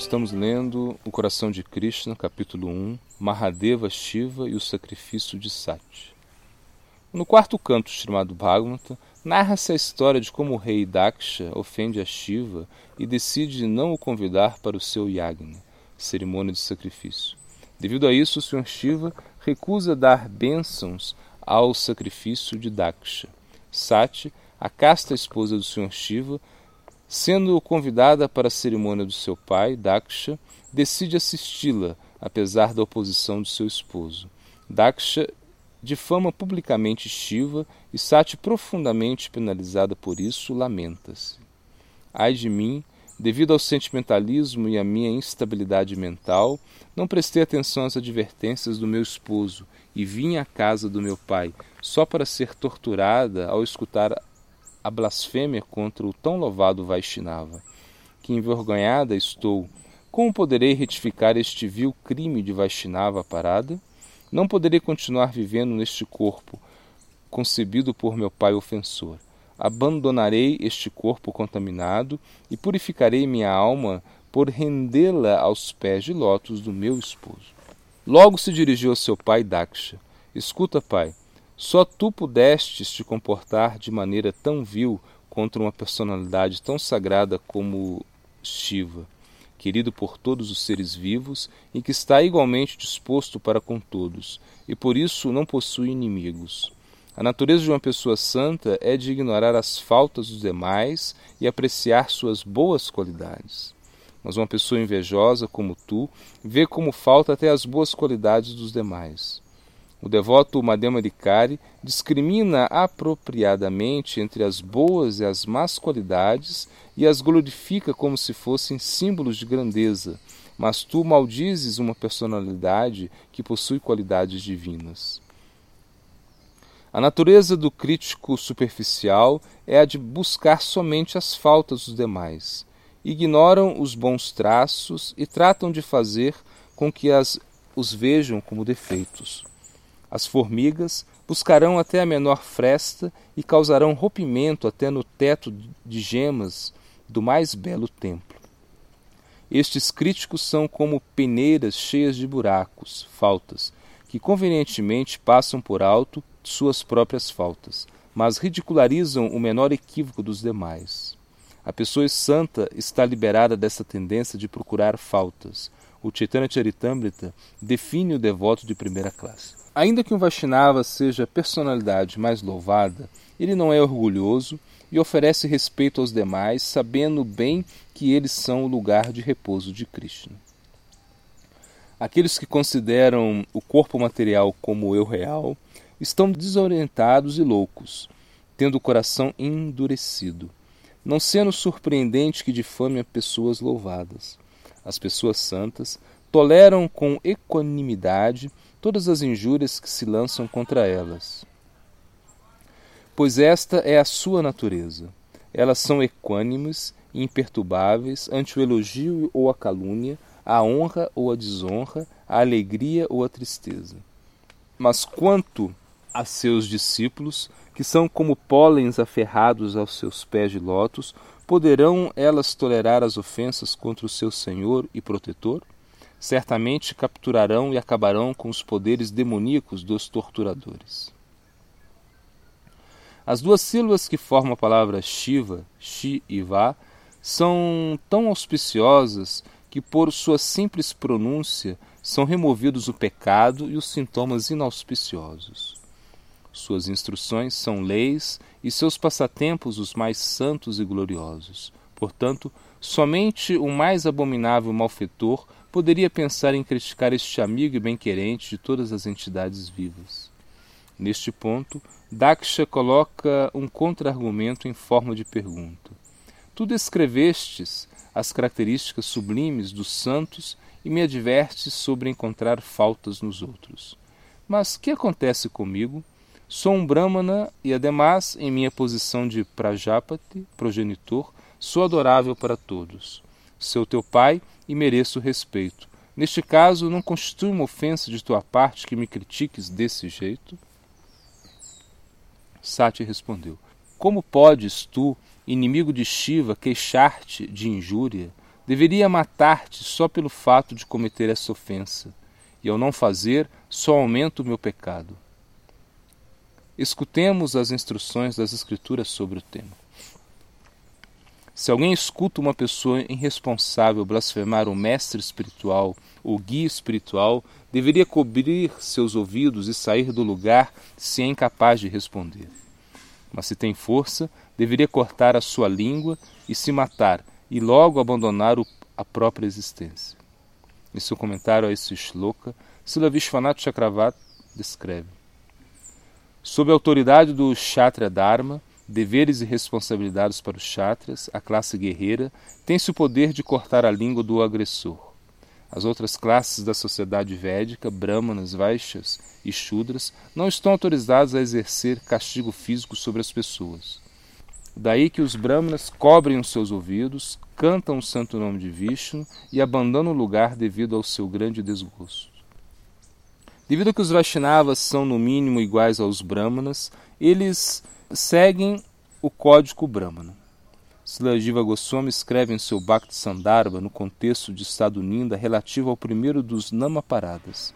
Estamos lendo O Coração de Krishna, capítulo 1, Mahadeva Shiva e o Sacrifício de Sati. No quarto canto, chamado Bhagavata, narra-se a história de como o rei Daksha ofende a Shiva e decide não o convidar para o seu yagna, cerimônia de sacrifício. Devido a isso, o Sr. Shiva recusa dar bênçãos ao sacrifício de Daksha. Sati, a casta esposa do Sr. Shiva, Sendo convidada para a cerimônia do seu pai, Daksha, decide assisti-la, apesar da oposição do seu esposo. Daksha difama publicamente Shiva e Sati, profundamente penalizada por isso, lamenta-se. Ai de mim, devido ao sentimentalismo e à minha instabilidade mental, não prestei atenção às advertências do meu esposo e vim à casa do meu pai, só para ser torturada ao escutar a blasfêmia contra o tão louvado Vaishnava. Que envergonhada estou! Como poderei retificar este vil crime de Vaishnava parada? Não poderei continuar vivendo neste corpo, concebido por meu pai ofensor. Abandonarei este corpo contaminado e purificarei minha alma por rendê-la aos pés de lótus do meu esposo. Logo se dirigiu ao seu pai Daksha. Escuta, pai, só tu pudestes te comportar de maneira tão vil contra uma personalidade tão sagrada como Shiva, querido por todos os seres vivos e que está igualmente disposto para com todos, e por isso não possui inimigos. A natureza de uma pessoa santa é de ignorar as faltas dos demais e apreciar suas boas qualidades. Mas uma pessoa invejosa como tu vê como falta até as boas qualidades dos demais. O devoto Madhyamadikari discrimina apropriadamente entre as boas e as más qualidades e as glorifica como se fossem símbolos de grandeza, mas tu maldizes uma personalidade que possui qualidades divinas. A natureza do crítico superficial é a de buscar somente as faltas dos demais. Ignoram os bons traços e tratam de fazer com que as, os vejam como defeitos. As formigas buscarão até a menor fresta e causarão rompimento até no teto de gemas do mais belo templo. Estes críticos são como peneiras cheias de buracos, faltas, que convenientemente passam por alto suas próprias faltas, mas ridicularizam o menor equívoco dos demais. A pessoa santa está liberada dessa tendência de procurar faltas. O Chaitanya Charitamrita define o devoto de primeira classe. Ainda que um Vaishnava seja a personalidade mais louvada, ele não é orgulhoso e oferece respeito aos demais, sabendo bem que eles são o lugar de repouso de Krishna. Aqueles que consideram o corpo material como o eu real estão desorientados e loucos, tendo o coração endurecido, não sendo surpreendente que difame pessoas louvadas. As pessoas santas toleram com equanimidade todas as injúrias que se lançam contra elas. Pois esta é a sua natureza. Elas são equânimes e imperturbáveis ante o elogio ou a calúnia, a honra ou a desonra, a alegria ou a tristeza. Mas quanto a seus discípulos, que são como pólens aferrados aos seus pés de lótus, poderão elas tolerar as ofensas contra o seu Senhor e protetor? certamente capturarão e acabarão com os poderes demoníacos dos torturadores. As duas sílabas que formam a palavra Shiva, Shi e Va, são tão auspiciosas que, por sua simples pronúncia, são removidos o pecado e os sintomas inauspiciosos. Suas instruções são leis e seus passatempos os mais santos e gloriosos. Portanto, somente o mais abominável malfeitor poderia pensar em criticar este amigo e bem-querente de todas as entidades vivas. Neste ponto, Daksha coloca um contra-argumento em forma de pergunta. Tu descrevestes as características sublimes dos santos e me advertes sobre encontrar faltas nos outros. Mas que acontece comigo? Sou um Brahmana e, ademais, em minha posição de Prajapati, progenitor, sou adorável para todos seu teu pai e mereço respeito. Neste caso, não constitui uma ofensa de tua parte que me critiques desse jeito? Sati respondeu: Como podes tu, inimigo de Shiva, queixar-te de injúria? deveria matar-te só pelo fato de cometer essa ofensa, e ao não fazer, só aumenta o meu pecado. Escutemos as instruções das Escrituras sobre o tema. Se alguém escuta uma pessoa irresponsável blasfemar o mestre espiritual ou guia espiritual, deveria cobrir seus ouvidos e sair do lugar se é incapaz de responder. Mas se tem força, deveria cortar a sua língua e se matar, e logo abandonar o, a própria existência. Em seu comentário a esse shloka, Sila Vishwanath Chakravarti descreve Sob a autoridade do Kshatriya Dharma, deveres e responsabilidades para os Kshatriyas, a classe guerreira, tem-se o poder de cortar a língua do agressor. As outras classes da sociedade védica, brahmanas, vaixas e shudras, não estão autorizadas a exercer castigo físico sobre as pessoas. Daí que os brahmanas cobrem os seus ouvidos, cantam o santo nome de Vishnu e abandonam o lugar devido ao seu grande desgosto. Devido a que os Vaishnavas são no mínimo iguais aos Brahmanas, eles seguem o código Brahmana. Silajiva Goswami escreve em seu Bhakti Sandarbha, no contexto de Estado Ninda, relativo ao primeiro dos Namaparadas.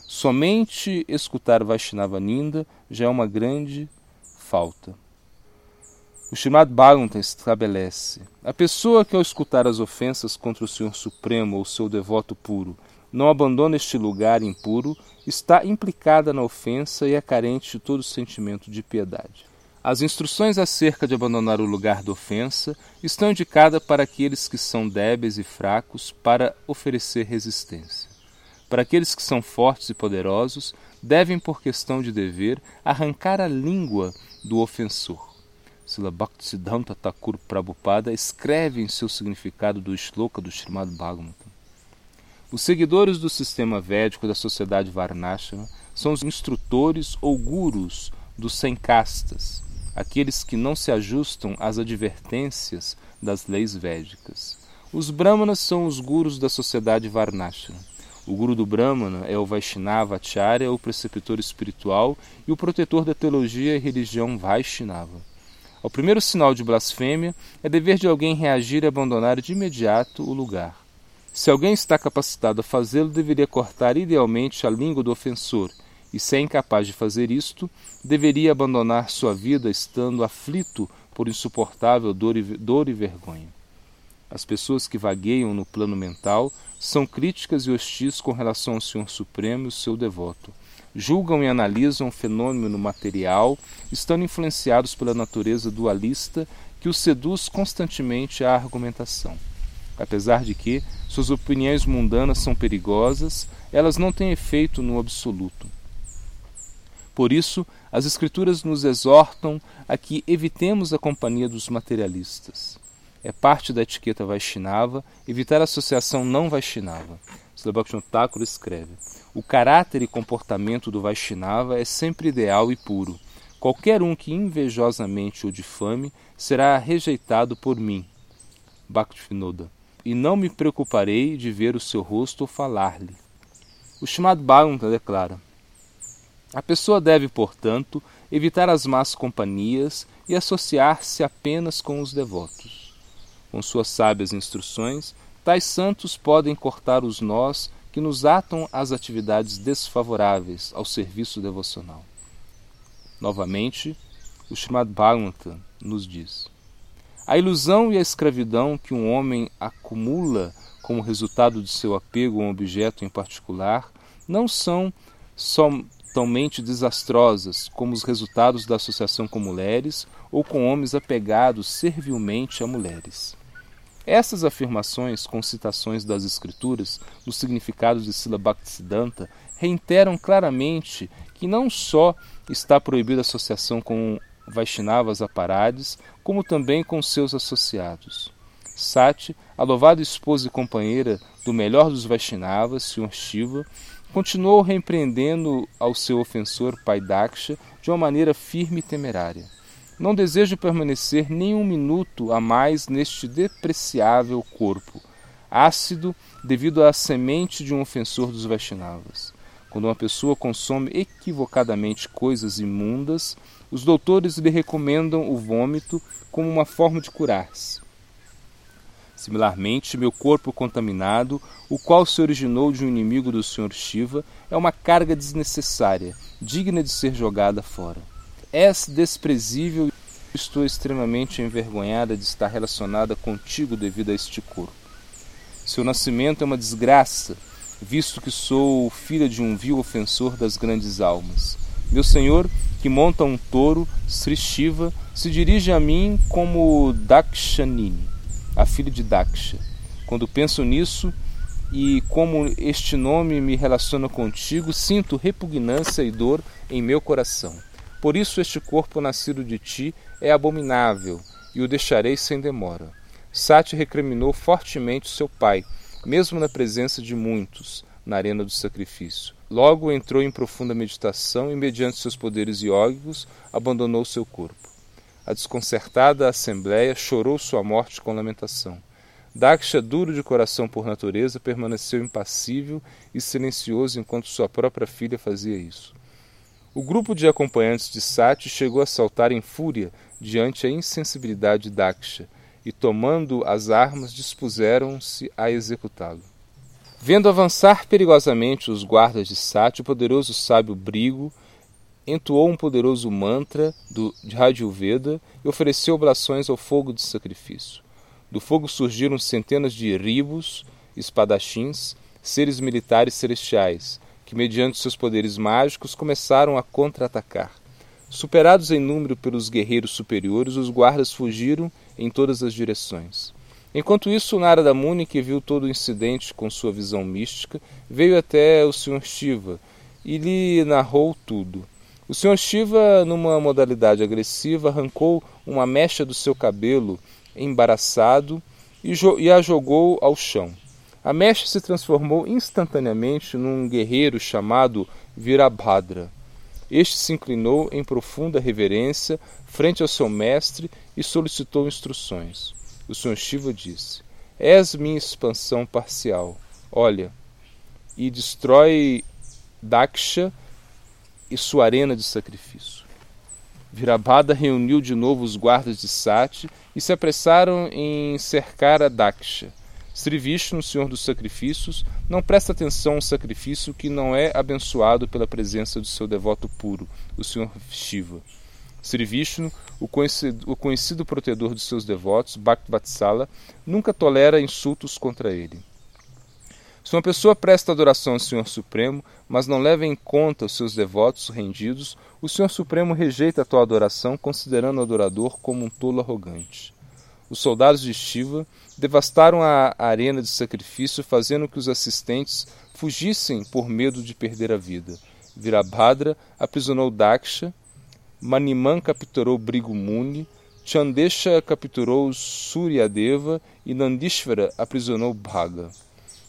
Somente escutar Vaishnava Ninda já é uma grande falta. O Shrimad Bhagavatam estabelece: a pessoa que ao escutar as ofensas contra o Senhor Supremo ou seu devoto puro não abandona este lugar impuro, está implicada na ofensa e é carente de todo sentimento de piedade. As instruções acerca de abandonar o lugar da ofensa estão indicadas para aqueles que são débeis e fracos para oferecer resistência. Para aqueles que são fortes e poderosos, devem, por questão de dever, arrancar a língua do ofensor. Sila Bhaktisiddhanta Thakur Prabhupada escreve em seu significado do shloka do Srimad Bhagavatam os seguidores do sistema védico da sociedade Varnashana são os instrutores ou gurus dos sem castas, aqueles que não se ajustam às advertências das leis védicas. Os brahmanas são os gurus da sociedade Varnashana. O guru do Brahmana é o Vaishnava Acharya, o preceptor espiritual e o protetor da teologia e religião Vaishnava. Ao primeiro sinal de blasfêmia, é dever de alguém reagir e abandonar de imediato o lugar. Se alguém está capacitado a fazê-lo, deveria cortar idealmente a língua do ofensor, e se é incapaz de fazer isto, deveria abandonar sua vida estando aflito por insuportável dor e, dor e vergonha. As pessoas que vagueiam no plano mental são críticas e hostis com relação ao Senhor Supremo e o seu devoto. Julgam e analisam o fenômeno material, estando influenciados pela natureza dualista que os seduz constantemente à argumentação. Apesar de que suas opiniões mundanas são perigosas, elas não têm efeito no absoluto. Por isso, as Escrituras nos exortam a que evitemos a companhia dos materialistas. É parte da etiqueta Vaishnava evitar a associação não Vaishnava. Srila Thakur escreve: O caráter e comportamento do Vaishnava é sempre ideal e puro. Qualquer um que invejosamente o difame será rejeitado por mim. Bhaktivinoda e não me preocuparei de ver o seu rosto ou falar-lhe. O chamado Bhagavatam declara: A pessoa deve, portanto, evitar as más companhias e associar-se apenas com os devotos. Com suas sábias instruções, tais santos podem cortar os nós que nos atam às atividades desfavoráveis ao serviço devocional. Novamente, o Srimad Bhagavatam nos diz: a ilusão e a escravidão que um homem acumula como resultado de seu apego a um objeto em particular não são somente desastrosas como os resultados da associação com mulheres ou com homens apegados servilmente a mulheres. Essas afirmações, com citações das Escrituras, no significado de Sila Bhaktisiddhanta, reiteram claramente que não só está proibida a associação com Vaishnavas Aparades, como também com seus associados. Sati, a louvada esposa e companheira do melhor dos Vaishnavas, Sr. Shiva, continuou repreendendo ao seu ofensor pai Daksha de uma maneira firme e temerária. Não desejo permanecer nem um minuto a mais neste depreciável corpo, ácido devido à semente de um ofensor dos Vaishnavas. Quando uma pessoa consome equivocadamente coisas imundas, os doutores lhe recomendam o vômito como uma forma de curar-se. Similarmente, meu corpo contaminado, o qual se originou de um inimigo do Sr. Shiva, é uma carga desnecessária, digna de ser jogada fora. És desprezível e estou extremamente envergonhada de estar relacionada contigo devido a este corpo. Seu nascimento é uma desgraça, visto que sou filha de um vil ofensor das grandes almas. Meu senhor, que monta um touro, Sri Shiva, se dirige a mim como Dakshanini a filha de Daksha. Quando penso nisso e como este nome me relaciona contigo, sinto repugnância e dor em meu coração. Por isso este corpo nascido de ti é abominável e o deixarei sem demora. Sati recriminou fortemente seu pai, mesmo na presença de muitos, na arena do sacrifício. Logo entrou em profunda meditação e, mediante seus poderes iógicos, abandonou seu corpo. A desconcertada assembleia chorou sua morte com lamentação. Daksha, duro de coração por natureza, permaneceu impassível e silencioso enquanto sua própria filha fazia isso. O grupo de acompanhantes de Sati chegou a saltar em fúria diante a insensibilidade de Daksha e, tomando as armas, dispuseram-se a executá-lo. Vendo avançar perigosamente os guardas de Sati, o poderoso sábio Brigo entoou um poderoso mantra do Veda e ofereceu oblações ao fogo de sacrifício. Do fogo surgiram centenas de ribos, espadachins, seres militares celestiais, que, mediante seus poderes mágicos, começaram a contra-atacar. Superados em número pelos guerreiros superiores, os guardas fugiram em todas as direções. Enquanto isso, Narada Muni, que viu todo o incidente com sua visão mística, veio até o Sr. Shiva e lhe narrou tudo. O Sr. Shiva, numa modalidade agressiva, arrancou uma mecha do seu cabelo embaraçado e, e a jogou ao chão. A mecha se transformou instantaneamente num guerreiro chamado Virabhadra. Este se inclinou em profunda reverência frente ao seu mestre e solicitou instruções. O Sr. Shiva disse: És minha expansão parcial. Olha, e destrói Daksha e sua arena de sacrifício. Virabhada reuniu de novo os guardas de Sati e se apressaram em cercar a Daksha. Sri Vishnu, Senhor dos Sacrifícios, não presta atenção a um sacrifício que não é abençoado pela presença do seu devoto puro, o Senhor Shiva. Sri Vishnu, o conhecido, o conhecido protetor dos seus devotos, Bhaktvatsala, nunca tolera insultos contra ele. Se uma pessoa presta adoração ao Senhor Supremo, mas não leva em conta os seus devotos rendidos, o Senhor Supremo rejeita a tal adoração, considerando o adorador como um tolo arrogante. Os soldados de Shiva devastaram a arena de sacrifício, fazendo que os assistentes fugissem por medo de perder a vida. Virabhadra aprisionou Daksha, Maniman capturou Brigumuni, Chandesha capturou Suryadeva e Nandishvara aprisionou Bhaga.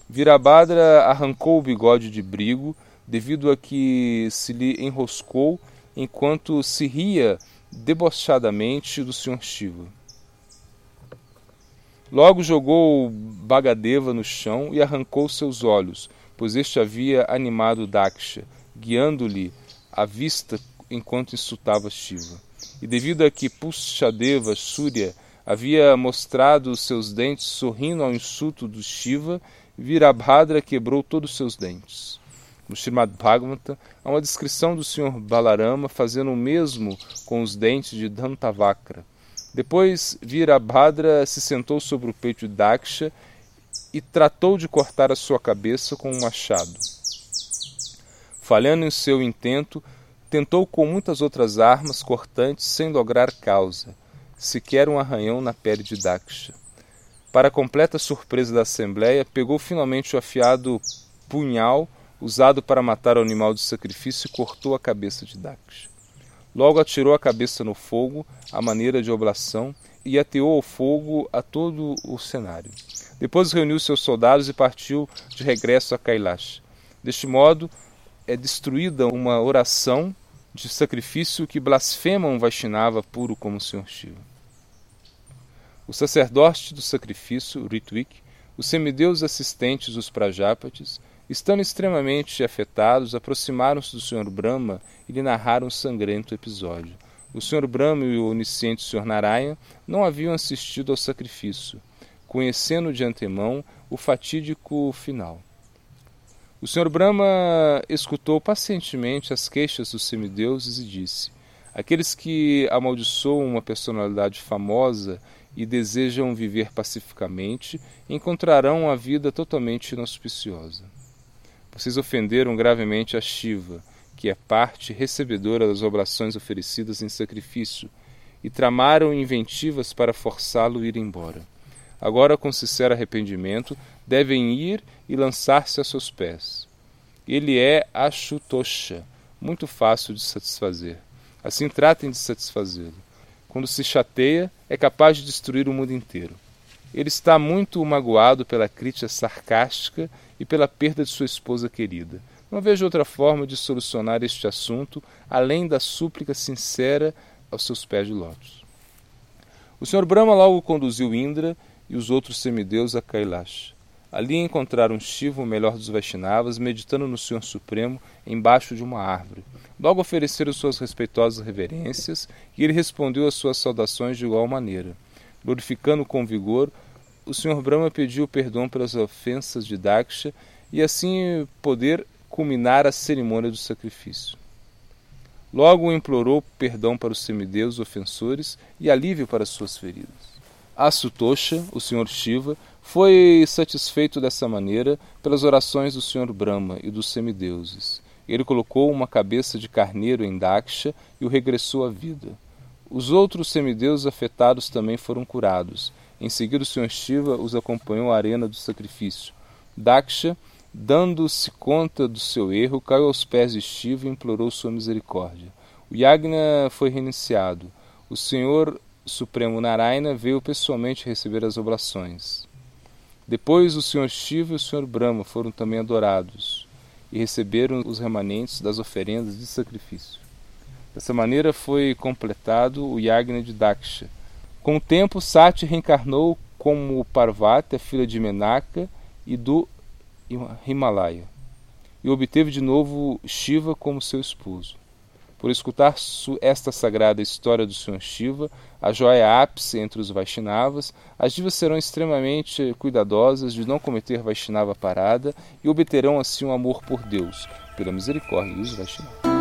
Virabhadra arrancou o bigode de Brigo, devido a que se lhe enroscou enquanto se ria debochadamente do Sr. Shiva. Logo jogou Bagadeva no chão e arrancou seus olhos, pois este havia animado Daksha, guiando-lhe a vista enquanto insultava Shiva. E devido a que Pushadeva Surya havia mostrado seus dentes sorrindo ao insulto do Shiva, Virabhadra quebrou todos os seus dentes. No Srimad Bhagavata, há uma descrição do Sr. Balarama fazendo o mesmo com os dentes de Dantavakra. Depois, Virabhadra se sentou sobre o peito de Daksha e tratou de cortar a sua cabeça com um machado. Falhando em seu intento, tentou com muitas outras armas cortantes sem lograr causa, sequer um arranhão na pele de Daksha. Para completa surpresa da Assembleia, pegou finalmente o afiado punhal usado para matar o animal de sacrifício e cortou a cabeça de Daksha. Logo atirou a cabeça no fogo, à maneira de oblação, e ateou ao fogo a todo o cenário. Depois reuniu seus soldados e partiu de regresso a Kailash. Deste modo, é destruída uma oração de sacrifício que blasfema um Vaishnava puro como o Sr. Shiva. O sacerdote do sacrifício, Ritwik, os semideuses assistentes, os Prajapatis, estando extremamente afetados, aproximaram-se do Sr. Brahma e lhe narraram um sangrento episódio. O Sr. Brahma e o onisciente Sr. Narayana não haviam assistido ao sacrifício. conhecendo de antemão o fatídico final. O Sr. Brahma escutou pacientemente as queixas dos semideuses e disse: Aqueles que amaldiçoam uma personalidade famosa e desejam viver pacificamente encontrarão a vida totalmente inauspiciosa. Vocês ofenderam gravemente a Shiva, que é parte recebedora das oblações oferecidas em sacrifício, e tramaram inventivas para forçá-lo a ir embora. Agora, com sincero arrependimento, devem ir e lançar-se a seus pés. Ele é Ashutosha, muito fácil de satisfazer. Assim tratem de satisfazê-lo. Quando se chateia, é capaz de destruir o mundo inteiro. Ele está muito magoado pela crítica sarcástica e pela perda de sua esposa querida. Não vejo outra forma de solucionar este assunto além da súplica sincera aos seus pés de lótus. O Sr. Brahma logo conduziu Indra e os outros semideuses a Kailash. Ali encontraram Shiva, o melhor dos Vaishnavas, meditando no Senhor Supremo embaixo de uma árvore. Logo ofereceram suas respeitosas reverências e ele respondeu às suas saudações de igual maneira. Glorificando com vigor, o Senhor Brahma pediu perdão pelas ofensas de Daksha e assim poder culminar a cerimônia do sacrifício. Logo implorou perdão para os semideuses ofensores e alívio para suas feridas. Asutosha, o Senhor Shiva, foi satisfeito dessa maneira pelas orações do Senhor Brahma e dos semideuses. Ele colocou uma cabeça de carneiro em Daksha e o regressou à vida. Os outros semideuses afetados também foram curados. Em seguida, o Senhor Shiva os acompanhou à arena do sacrifício. Daksha, dando-se conta do seu erro, caiu aos pés de Shiva e implorou sua misericórdia. O Yagna foi reiniciado. O Senhor Supremo Narayana veio pessoalmente receber as oblações. Depois o Senhor Shiva e o Senhor Brahma foram também adorados e receberam os remanentes das oferendas de sacrifício. Dessa maneira foi completado o Yagna de Daksha. Com o tempo, Sati reencarnou como Parvati, a filha de Menaka e do Himalaya, e obteve de novo Shiva como seu esposo. Por escutar esta sagrada história do Sr. Shiva, a joia ápice entre os Vaishnavas, as divas serão extremamente cuidadosas de não cometer Vaishnava parada e obterão assim um amor por Deus, pela misericórdia dos Vaishnavas.